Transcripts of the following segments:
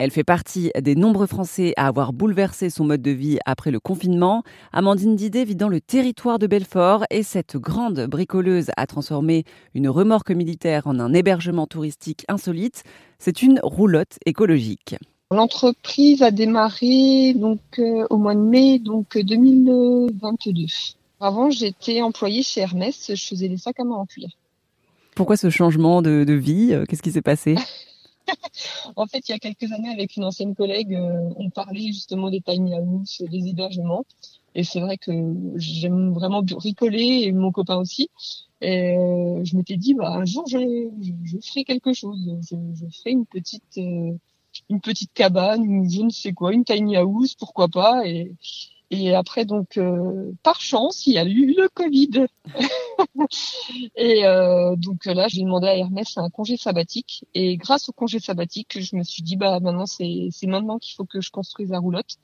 Elle fait partie des nombreux Français à avoir bouleversé son mode de vie après le confinement. Amandine Didet vit dans le territoire de Belfort et cette grande bricoleuse a transformé une remorque militaire en un hébergement touristique insolite. C'est une roulotte écologique. L'entreprise a démarré donc euh, au mois de mai donc 2022. Avant, j'étais employée chez Hermès, je faisais des sacs à main en cuir. Pourquoi ce changement de, de vie? Qu'est-ce qui s'est passé? en fait, il y a quelques années, avec une ancienne collègue, euh, on parlait justement des tiny house, des hébergements. Et c'est vrai que j'aime vraiment bricoler, et mon copain aussi. Et euh, je m'étais dit, bah, un jour, je, je, ferai quelque chose. Je, je ferai une petite, euh, une petite cabane, ou je ne sais quoi, une tiny house, pourquoi pas. Et, et après, donc, euh, par chance, il y a eu le Covid. et euh, donc là, j'ai demandé à Hermès un congé sabbatique. Et grâce au congé sabbatique, je me suis dit, bah maintenant, c'est maintenant qu'il faut que je construise la roulotte.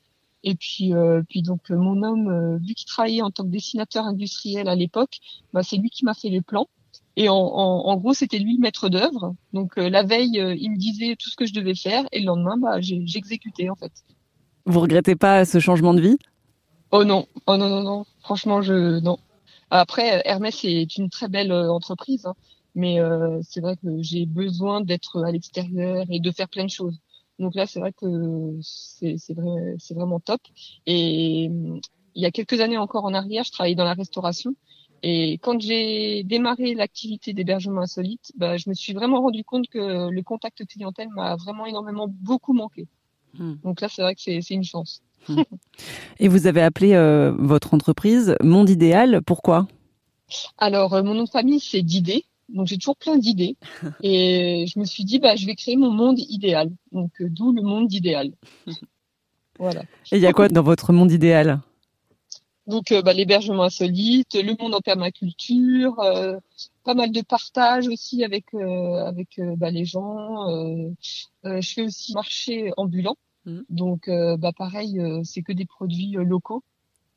Et puis, euh, puis donc, mon homme, vu qu'il travaillait en tant que dessinateur industriel à l'époque, bah, c'est lui qui m'a fait les plans. Et en, en, en gros, c'était lui le maître d'œuvre. Donc la veille, il me disait tout ce que je devais faire, et le lendemain, bah, j'exécutais en fait. Vous regrettez pas ce changement de vie? Oh non, oh non, non, non. Franchement, je non. Après, Hermès est une très belle euh, entreprise, hein. mais euh, c'est vrai que j'ai besoin d'être à l'extérieur et de faire plein de choses. Donc là, c'est vrai que c'est vrai, c'est vraiment top. Et il y a quelques années encore en arrière, je travaillais dans la restauration. Et quand j'ai démarré l'activité d'hébergement insolite, bah, je me suis vraiment rendu compte que le contact clientèle m'a vraiment énormément beaucoup manqué. Hmm. Donc là, c'est vrai que c'est une chance. Et vous avez appelé euh, votre entreprise Monde Idéal. Pourquoi? Alors, euh, mon nom de famille, c'est d'idées. Donc, j'ai toujours plein d'idées. Et je me suis dit, bah, je vais créer mon monde idéal. Donc, euh, d'où le monde idéal. voilà. Et il y a quoi dans votre monde idéal? Donc bah, l'hébergement insolite, le monde en permaculture, pas mal de partage aussi avec avec bah, les gens. je fais aussi marché ambulant. Mm. Donc, euh, bah, pareil, euh, c'est que des produits euh, locaux.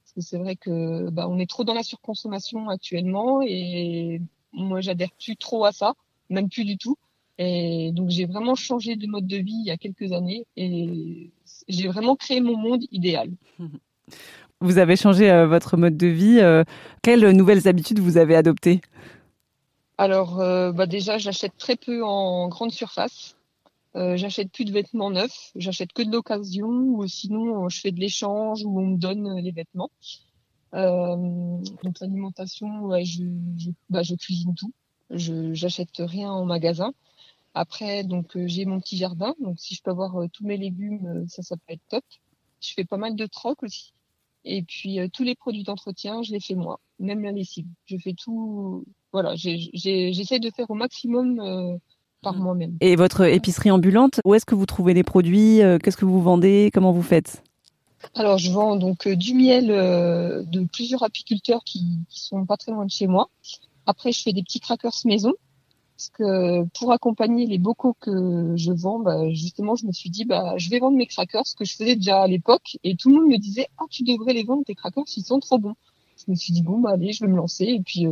Parce que c'est vrai que bah, on est trop dans la surconsommation actuellement et moi, j'adhère plus trop à ça, même plus du tout. Et donc, j'ai vraiment changé de mode de vie il y a quelques années et j'ai vraiment créé mon monde idéal. Vous avez changé votre mode de vie. quelles nouvelles habitudes vous avez adoptées? Alors, bah déjà, j'achète très peu en grande surface. Euh, j'achète plus de vêtements neufs, j'achète que de l'occasion ou sinon euh, je fais de l'échange où on me donne euh, les vêtements. Donc l'alimentation, je, bah, je cuisine tout. Je j'achète rien en magasin. Après, donc j'ai mon petit jardin, donc si je peux avoir tous mes légumes, ça, ça peut être top. Je fais pas mal de troc aussi. Et puis tous les produits d'entretien, je les fais moi, même la lessive. Je fais tout. Voilà, j'essaie de faire au maximum par mm. moi-même. Et votre épicerie ambulante, où est-ce que vous trouvez les produits euh, Qu'est-ce que vous vendez Comment vous faites? Alors, je vends donc euh, du miel euh, de plusieurs apiculteurs qui, qui sont pas très loin de chez moi. Après, je fais des petits crackers maison. Parce que pour accompagner les bocaux que je vends, bah, justement, je me suis dit, bah, je vais vendre mes crackers, ce que je faisais déjà à l'époque. Et tout le monde me disait, ah, tu devrais les vendre, tes crackers, ils sont trop bons. Je me suis dit, bon, bah, allez, je vais me lancer. Et puis,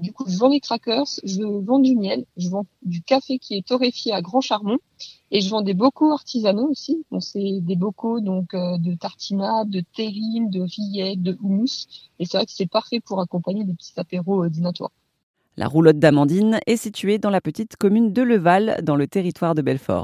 du coup, je vends les crackers, je vends du miel, je vends du café qui est torréfié à grand charbon et je vends des bocaux artisanaux aussi. Donc c'est des bocaux donc euh, de tartinade, de terrine, de rillettes, de houmous et c'est vrai que c'est parfait pour accompagner des petits apéros euh, dînatoires. La roulotte d'Amandine est située dans la petite commune de Leval dans le territoire de Belfort.